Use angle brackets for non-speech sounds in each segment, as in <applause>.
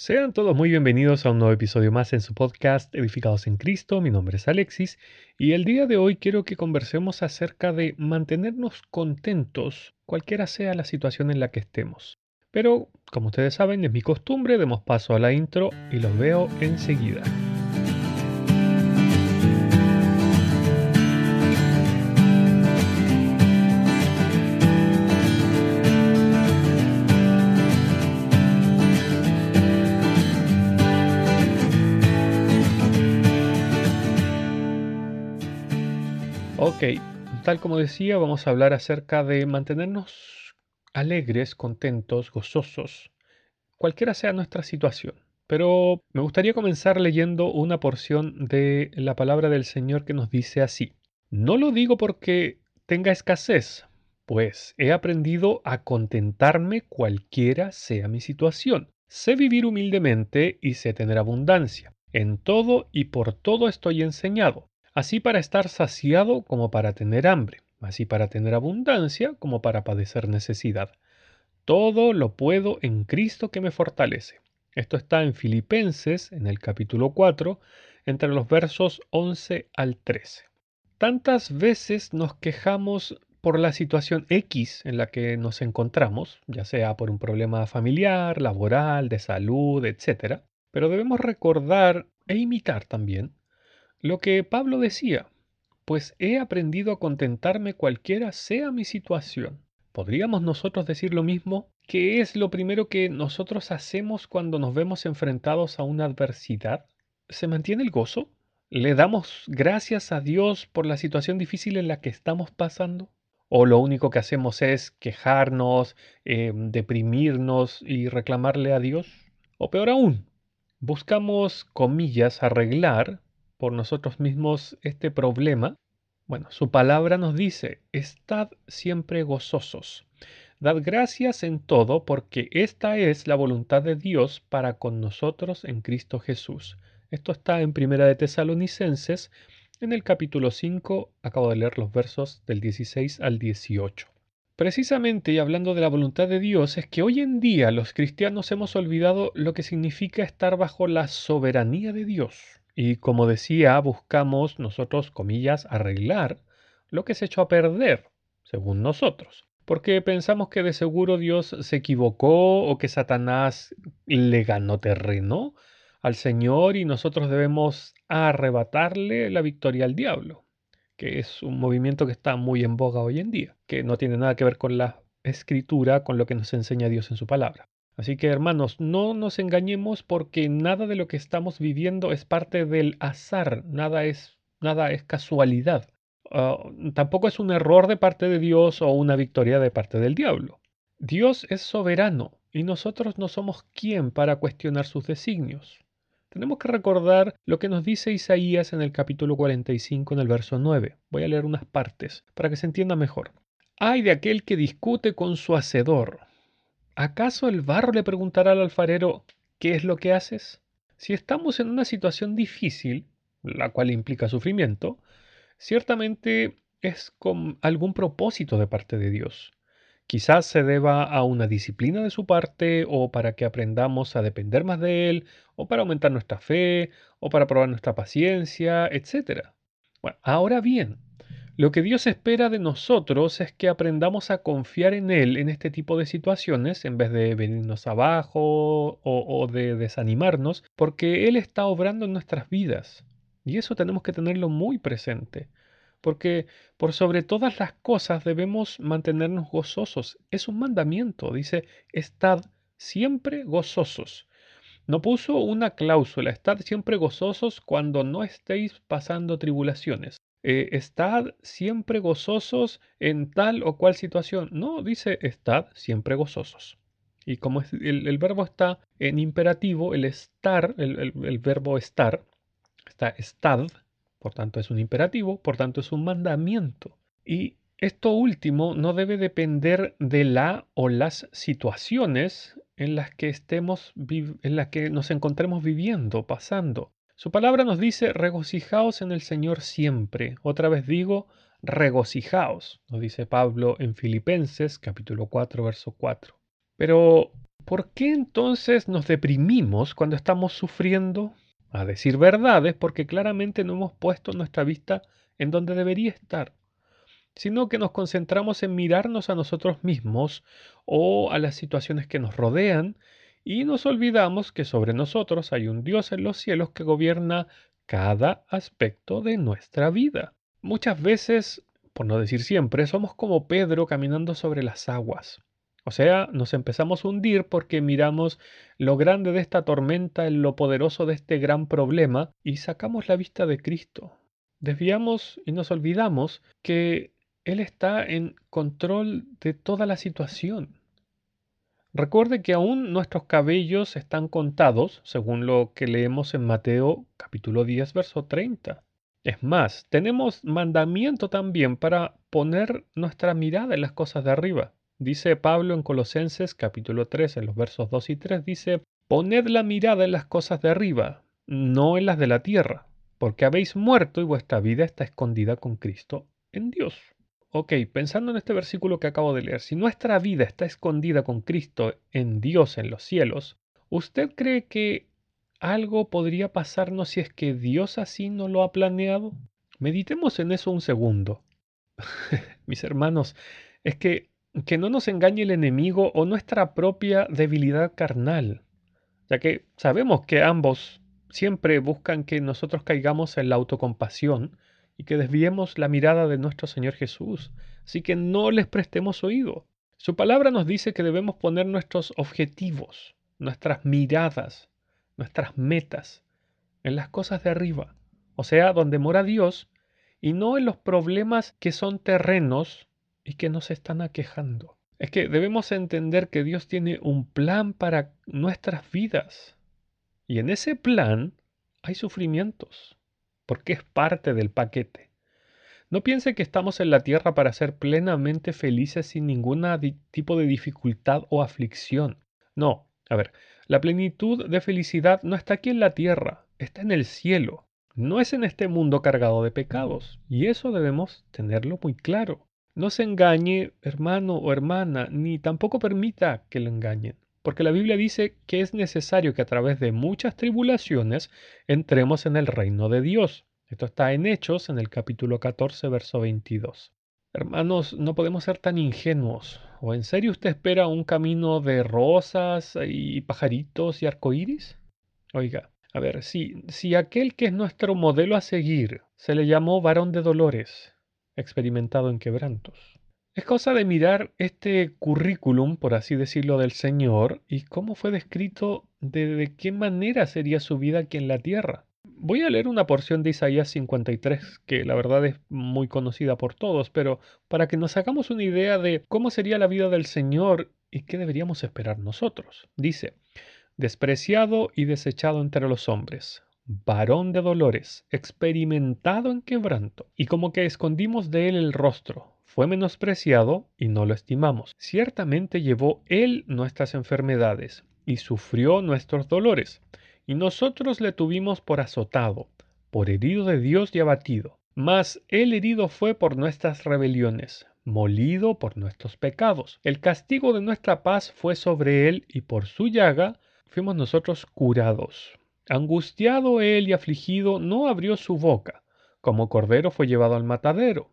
Sean todos muy bienvenidos a un nuevo episodio más en su podcast Edificados en Cristo. Mi nombre es Alexis y el día de hoy quiero que conversemos acerca de mantenernos contentos cualquiera sea la situación en la que estemos. Pero, como ustedes saben, es mi costumbre, demos paso a la intro y los veo enseguida. Ok, tal como decía, vamos a hablar acerca de mantenernos alegres, contentos, gozosos, cualquiera sea nuestra situación. Pero me gustaría comenzar leyendo una porción de la palabra del Señor que nos dice así. No lo digo porque tenga escasez, pues he aprendido a contentarme cualquiera sea mi situación. Sé vivir humildemente y sé tener abundancia. En todo y por todo estoy enseñado así para estar saciado como para tener hambre, así para tener abundancia como para padecer necesidad. Todo lo puedo en Cristo que me fortalece. Esto está en Filipenses, en el capítulo 4, entre los versos 11 al 13. Tantas veces nos quejamos por la situación X en la que nos encontramos, ya sea por un problema familiar, laboral, de salud, etc. Pero debemos recordar e imitar también lo que Pablo decía, pues he aprendido a contentarme cualquiera sea mi situación. ¿Podríamos nosotros decir lo mismo? ¿Qué es lo primero que nosotros hacemos cuando nos vemos enfrentados a una adversidad? ¿Se mantiene el gozo? ¿Le damos gracias a Dios por la situación difícil en la que estamos pasando? ¿O lo único que hacemos es quejarnos, eh, deprimirnos y reclamarle a Dios? O peor aún, buscamos, comillas, arreglar por nosotros mismos este problema, bueno, su palabra nos dice, estad siempre gozosos. Dad gracias en todo, porque esta es la voluntad de Dios para con nosotros en Cristo Jesús. Esto está en Primera de Tesalonicenses, en el capítulo 5, acabo de leer los versos del 16 al 18. Precisamente, y hablando de la voluntad de Dios, es que hoy en día los cristianos hemos olvidado lo que significa estar bajo la soberanía de Dios. Y como decía, buscamos nosotros, comillas, arreglar lo que se echó a perder, según nosotros. Porque pensamos que de seguro Dios se equivocó o que Satanás le ganó terreno al Señor y nosotros debemos arrebatarle la victoria al diablo, que es un movimiento que está muy en boga hoy en día, que no tiene nada que ver con la escritura, con lo que nos enseña Dios en su palabra. Así que hermanos, no nos engañemos porque nada de lo que estamos viviendo es parte del azar, nada es, nada es casualidad. Ah, tampoco es un error de parte de Dios o una victoria de parte del diablo. Dios es soberano y nosotros no somos quien para cuestionar sus designios. Tenemos que recordar lo que nos dice Isaías en el capítulo 45 en el verso 9. Voy a leer unas partes para que se entienda mejor. Ay de aquel que discute con su hacedor ¿Acaso el barro le preguntará al alfarero qué es lo que haces? Si estamos en una situación difícil, la cual implica sufrimiento, ciertamente es con algún propósito de parte de Dios. Quizás se deba a una disciplina de su parte, o para que aprendamos a depender más de Él, o para aumentar nuestra fe, o para probar nuestra paciencia, etc. Bueno, ahora bien, lo que Dios espera de nosotros es que aprendamos a confiar en Él en este tipo de situaciones en vez de venirnos abajo o, de desanimarnos, porque Él está obrando en nuestras vidas. Y eso tenemos que tenerlo muy presente, porque por sobre todas las cosas debemos mantenernos gozosos. Es un mandamiento, dice, estad siempre gozosos. No puso una cláusula, estad siempre gozosos cuando no estéis pasando tribulaciones. Eh, estad siempre gozosos en tal o cual situación. No, dice estad siempre gozosos. Y como el, verbo está en imperativo, el estar, el, el verbo estar, está estad, por tanto es un imperativo, por tanto es un mandamiento. Y esto último no debe depender de la o las situaciones en las que estemos en las que nos encontremos viviendo, pasando. Su palabra nos dice, regocijaos en el Señor siempre. Otra vez digo, regocijaos, nos dice Pablo en Filipenses capítulo 4, verso 4. Pero ¿Por qué entonces nos deprimimos cuando estamos sufriendo? A decir verdad es porque claramente no hemos puesto nuestra vista en donde debería estar, sino que nos concentramos en mirarnos a nosotros mismos o a las situaciones que nos rodean y nos olvidamos que sobre nosotros hay un Dios en los cielos que gobierna cada aspecto de nuestra vida. Muchas veces, por no decir siempre, somos como Pedro caminando sobre las aguas. O sea, nos empezamos a hundir porque miramos lo grande de esta tormenta, lo poderoso de este gran problema y sacamos la vista de Cristo. Desviamos y nos olvidamos que Él está en control de toda la situación. Recuerde que aún nuestros cabellos están contados, según lo que leemos en Mateo capítulo 10, verso 30. Es más, tenemos mandamiento también para poner nuestra mirada en las cosas de arriba. Dice Pablo en Colosenses capítulo 3, en los versos 2 y 3, dice, Poned la mirada en las cosas de arriba, no en las de la tierra, porque habéis muerto y vuestra vida está escondida con Cristo en Dios. Ok, pensando en este versículo que acabo de leer, si nuestra vida está escondida con Cristo en Dios en los cielos, ¿usted cree que algo podría pasarnos si es que Dios así no lo ha planeado? Meditemos en eso un segundo. <laughs> Mis hermanos, es que que no nos engañe el enemigo o nuestra propia debilidad carnal, ya que sabemos que ambos siempre buscan que nosotros caigamos en la autocompasión y que desviemos la mirada de nuestro Señor Jesús, así que no les prestemos oído. Su palabra nos dice que debemos poner nuestros objetivos, nuestras miradas, nuestras metas en las cosas de arriba, o sea, donde mora Dios, y no en los problemas que son terrenos y que nos están aquejando. Es que debemos entender que Dios tiene un plan para nuestras vidas. Y en ese plan hay sufrimientos, porque es parte del paquete. No piense que estamos en la tierra para ser plenamente felices sin ningún tipo de dificultad o aflicción. No, a ver, la plenitud de felicidad no está aquí en la tierra, está en el cielo. No es en este mundo cargado de pecados, y eso debemos tenerlo muy claro. No se engañe, hermano o hermana, ni tampoco permita que lo engañen, porque la Biblia dice que es necesario que a través de muchas tribulaciones entremos en el reino de Dios. Esto está en Hechos, en el capítulo 14, verso 22. Hermanos, no podemos ser tan ingenuos. ¿O en serio usted espera un camino de rosas y pajaritos y arcoíris? Oiga, a ver, si, si aquel que es nuestro modelo a seguir se le llamó varón de dolores, experimentado en quebrantos. Es cosa de mirar este currículum, por así decirlo, del Señor y cómo fue descrito de, qué manera sería su vida aquí en la tierra. Voy a leer una porción de Isaías 53, que la verdad es muy conocida por todos, pero para que nos hagamos una idea de cómo sería la vida del Señor y qué deberíamos esperar nosotros. Dice, despreciado y desechado entre los hombres, varón de dolores, experimentado en quebranto, y como que escondimos de él el rostro, fue menospreciado y no lo estimamos. Ciertamente llevó él nuestras enfermedades y sufrió nuestros dolores, y nosotros le tuvimos por azotado, por herido de Dios y abatido. Mas él herido fue por nuestras rebeliones, molido por nuestros pecados. El castigo de nuestra paz fue sobre él, y por su llaga fuimos nosotros curados. Angustiado él y afligido, no abrió su boca. Como cordero fue llevado al matadero,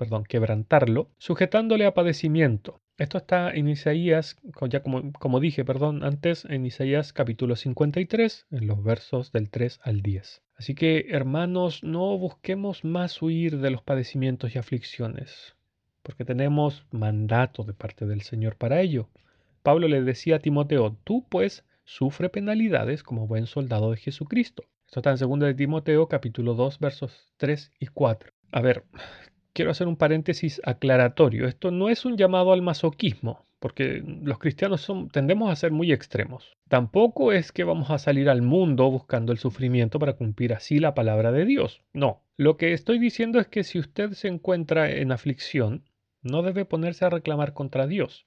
perdón, quebrantarlo, sujetándole a padecimiento. Esto está en Isaías, ya como, como dije, perdón, antes en Isaías capítulo 53, en los versos del 3 al 10. Así que, hermanos, no busquemos más huir de los padecimientos y aflicciones, porque tenemos mandato de parte del Señor para ello. Pablo le decía a Timoteo, tú pues sufre penalidades como buen soldado de Jesucristo. Esto está en 2 de Timoteo capítulo 2 versos 3 y 4. A ver, quiero hacer un paréntesis aclaratorio. Esto no es un llamado al masoquismo, porque los cristianos tendemos a ser muy extremos. Tampoco es que vamos a salir al mundo buscando el sufrimiento para cumplir así la palabra de Dios. No, lo que estoy diciendo es que si usted se encuentra en aflicción, no debe ponerse a reclamar contra Dios,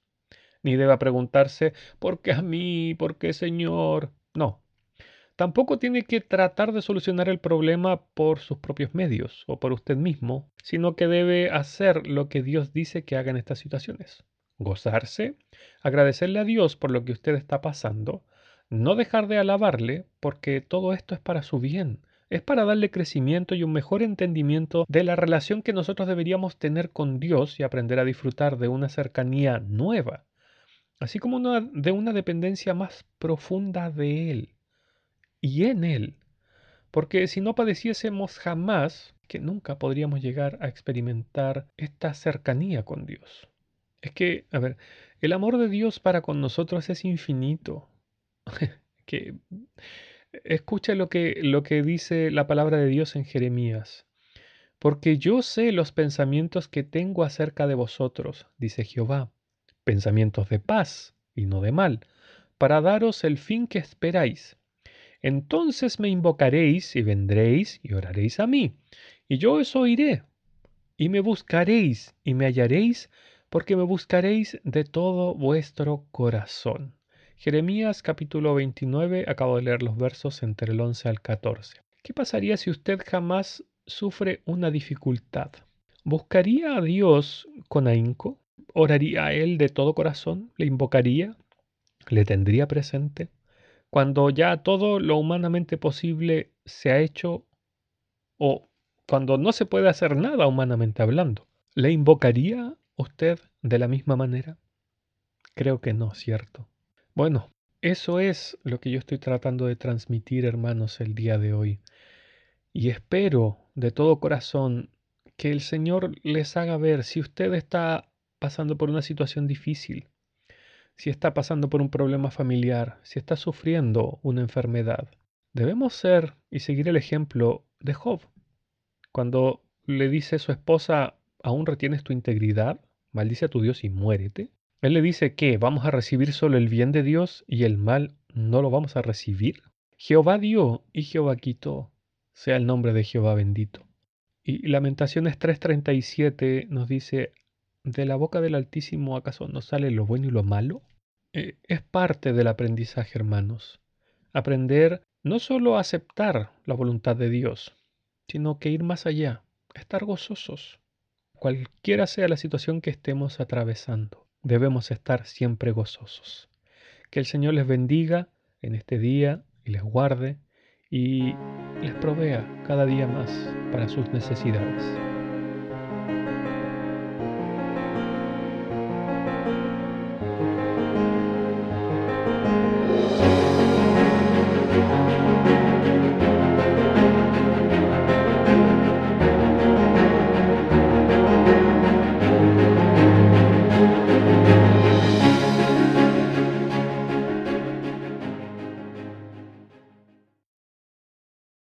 ni debe preguntarse, ¿por qué a mí? ¿Por qué Señor? No. Tampoco tiene que tratar de solucionar el problema por sus propios medios o por usted mismo, sino que debe hacer lo que Dios dice que haga en estas situaciones. Gozarse, agradecerle a Dios por lo que usted está pasando, no dejar de alabarle porque todo esto es para su bien, es para darle crecimiento y un mejor entendimiento de la relación que nosotros deberíamos tener con Dios y aprender a disfrutar de una cercanía nueva, así como de una dependencia más profunda de Él y en Él. Porque si no padeciésemos jamás, que nunca podríamos llegar a experimentar esta cercanía con Dios. Es que, a ver, el amor de Dios para con nosotros es infinito. <laughs> que escucha lo que, lo que dice la palabra de Dios en Jeremías. Porque yo sé los pensamientos que tengo acerca de vosotros, dice Jehová, pensamientos de paz y no de mal, para daros el fin que esperáis. Entonces me invocaréis y vendréis y oraréis a mí, y yo os oiré, y me buscaréis y me hallaréis porque me buscaréis de todo vuestro corazón. Jeremías capítulo 29, acabo de leer los versos entre el 11 al 14. ¿Qué pasaría si usted jamás sufre una dificultad? ¿Buscaría a Dios con ahínco? ¿Oraría a Él de todo corazón? ¿Le invocaría? ¿Le tendría presente? Cuando ya todo lo humanamente posible se ha hecho o cuando no se puede hacer nada humanamente hablando, ¿le invocaría ¿Usted de la misma manera? Creo que no, ¿cierto? Bueno, eso es lo que yo estoy tratando de transmitir, hermanos, el día de hoy. Y espero de todo corazón que el Señor les haga ver si usted está pasando por una situación difícil, si está pasando por un problema familiar, si está sufriendo una enfermedad. Debemos ser y seguir el ejemplo de Job. Cuando le dice a su esposa, ¿aún retienes tu integridad? Maldice a tu Dios y muérete. Él le dice que vamos a recibir solo el bien de Dios y el mal no lo vamos a recibir. Jehová dio y Jehová quitó. Sea el nombre de Jehová bendito. Y Lamentaciones 3:37 nos dice, ¿de la boca del Altísimo acaso no sale lo bueno y lo malo? Eh, es parte del aprendizaje, hermanos. Aprender no solo a aceptar la voluntad de Dios, sino que ir más allá, estar gozosos cualquiera sea la situación que estemos atravesando, debemos estar siempre gozosos. Que el Señor les bendiga en este día y les guarde y les provea cada día más para sus necesidades.